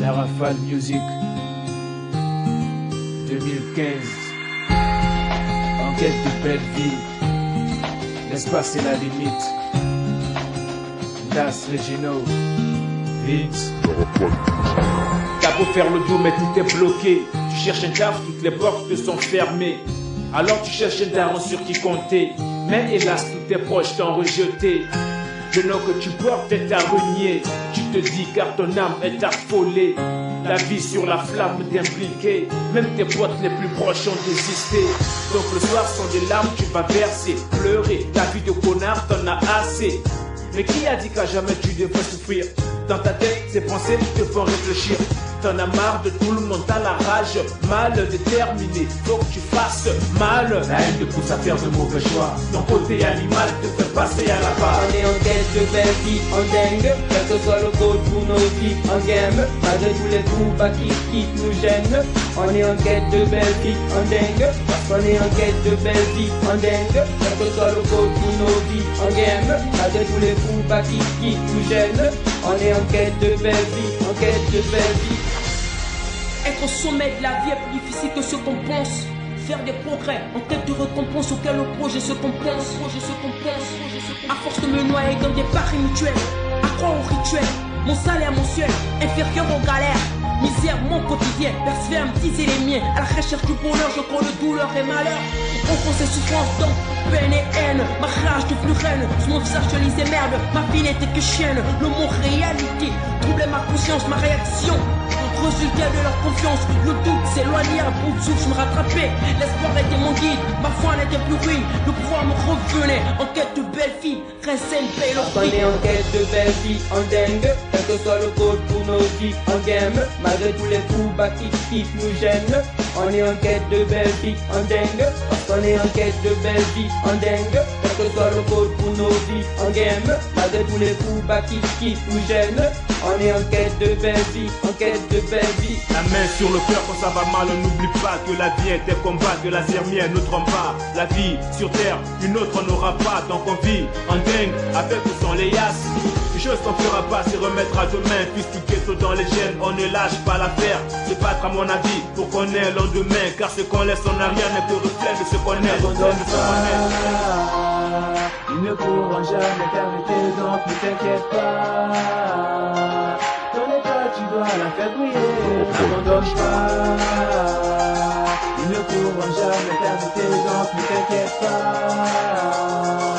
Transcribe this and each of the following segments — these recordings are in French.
La Rafale Music 2015. Enquête de belle vie. L'espace est la limite. Das Regino. Vince. T'as beau faire le dos mais tout est bloqué Tu cherches un taf, toutes les portes te sont fermées Alors tu cherches un daron sur qui compter Mais hélas tous tes proches t'ont rejeté Le nom que tu portes est à renier. Tu te dis car ton âme est affolée. La vie sur la flamme d'impliquer. Même tes potes les plus proches ont désisté. Donc le soir sont des larmes tu vas verser Pleurer, ta vie de connard t'en as assez. Mais qui a dit qu'à jamais tu devrais souffrir? Dans ta tête ces pensées te font réfléchir T'en as marre de tout le monde, t'as la rage Mal déterminé, faut que tu fasses mal. La haine te pousse à faire de mauvais choix. Ton côté animal te fait passer à la barre. On est en quête de belle vie, en dingue Quel que soit le code pour nos vies, en game Malgré tous les coups bas qui, qui nous gênent On est en quête de belle vie, en dingue Parce qu'on est en quête de belle vie, en dingue Quel que soit le code pour nos vies, en game Malgré tous les coups qui, qui nous gênent On est en quête de belle vie, en quête de belle vie Être au sommet de la vie est plus difficile que ce qu'on pense. Faire des progrès en quête de récompense auquel le projet se compense. Projet se compense. À force de me noyer dans des paris mutuels, accro au rituel, mon salaire mensuel inférieur aux galères. Misère, mon quotidien, persévère me teaser les miens. À la recherche du bonheur, je colle douleur et malheur. Confond ces souffrances donc, peine et haine. Ma rage devient reine, sur mon visage je lisais merde. Ma vie n'était que chienne, le mot réalité troublait ma conscience, ma réaction. Résultat de leur confiance, le doute s'éloignait à bout de souffle, je me rattrapais. L'espoir était mon guide, ma foi n'était plus ruine. Le pouvoir me revenait. En quête de belles filles. Rincelle, paye leur On est en quête de belle vie, en dingue Quel que soit le code pour nos vies, en game. Malgré tous les coups bas qui nous gênent On est en quête de belle vie, en dingue Parce qu'on est en quête de belle vie, en dingue Quel que soit le code pour nos vies, en game. Malgré tous les coups bas qui, qui nous gênent. On est en quête de belle vie, en quête de belle vie. La main sur le cœur quand ça va mal, on n'oublie pas que la vie est un combat, que la sermière ne trompe pas. La vie sur terre, une autre on n'aura pas, donc on vit en dingue, avec ou sans les yasses. Chose qu'on fera pas, c'est remettre à demain, puisque ghetto dans les gènes, on ne lâche pas l'affaire. Se battre à mon avis pour qu'on ait lendemain, car ce qu'on laisse en arrière n'est que reflet de ce qu'on est, est. Ils ne pourront jamais t'arrêter, donc ne t'inquiète pas. Ton étoile, tu dois la faire briller, n'abandonne pas. Ils ne pourront jamais t'arrêter, donc ne t'inquiète pas.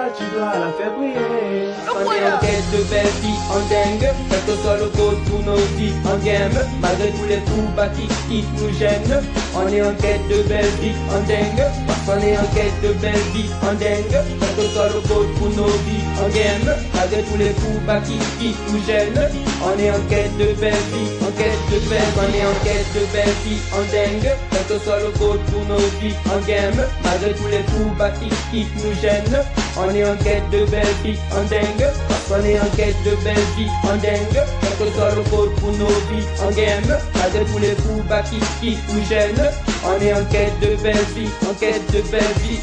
Tu dois la faire briller. On est en quête de belle vie, en dingue Quel que soit le code pour nos vies, en game Malgré tous les coups bas qui, qui nous gênent On est en quête de belle vie, en dingue Parce qu'on est en quête de belle vie, en dingue Quel que soit le code pour nos vies, en game Malgré tous les coups bas qui, qui nous gênent On est en quête de belle vie, en quête de belle On est en quête de belle vie, en dingue Quel que soit le code pour nos vies, en game Malgré tous les coups bas qui, qui nous gênent On est en quête de belle vie, en dingue. Qu'on est en quête de belle vie, en dingue. Quel que soit le code pour nos vies, en game. Malgré tous les coups bas qui, qui nous gênent. On est en quête de belle vie, en quête de belle vie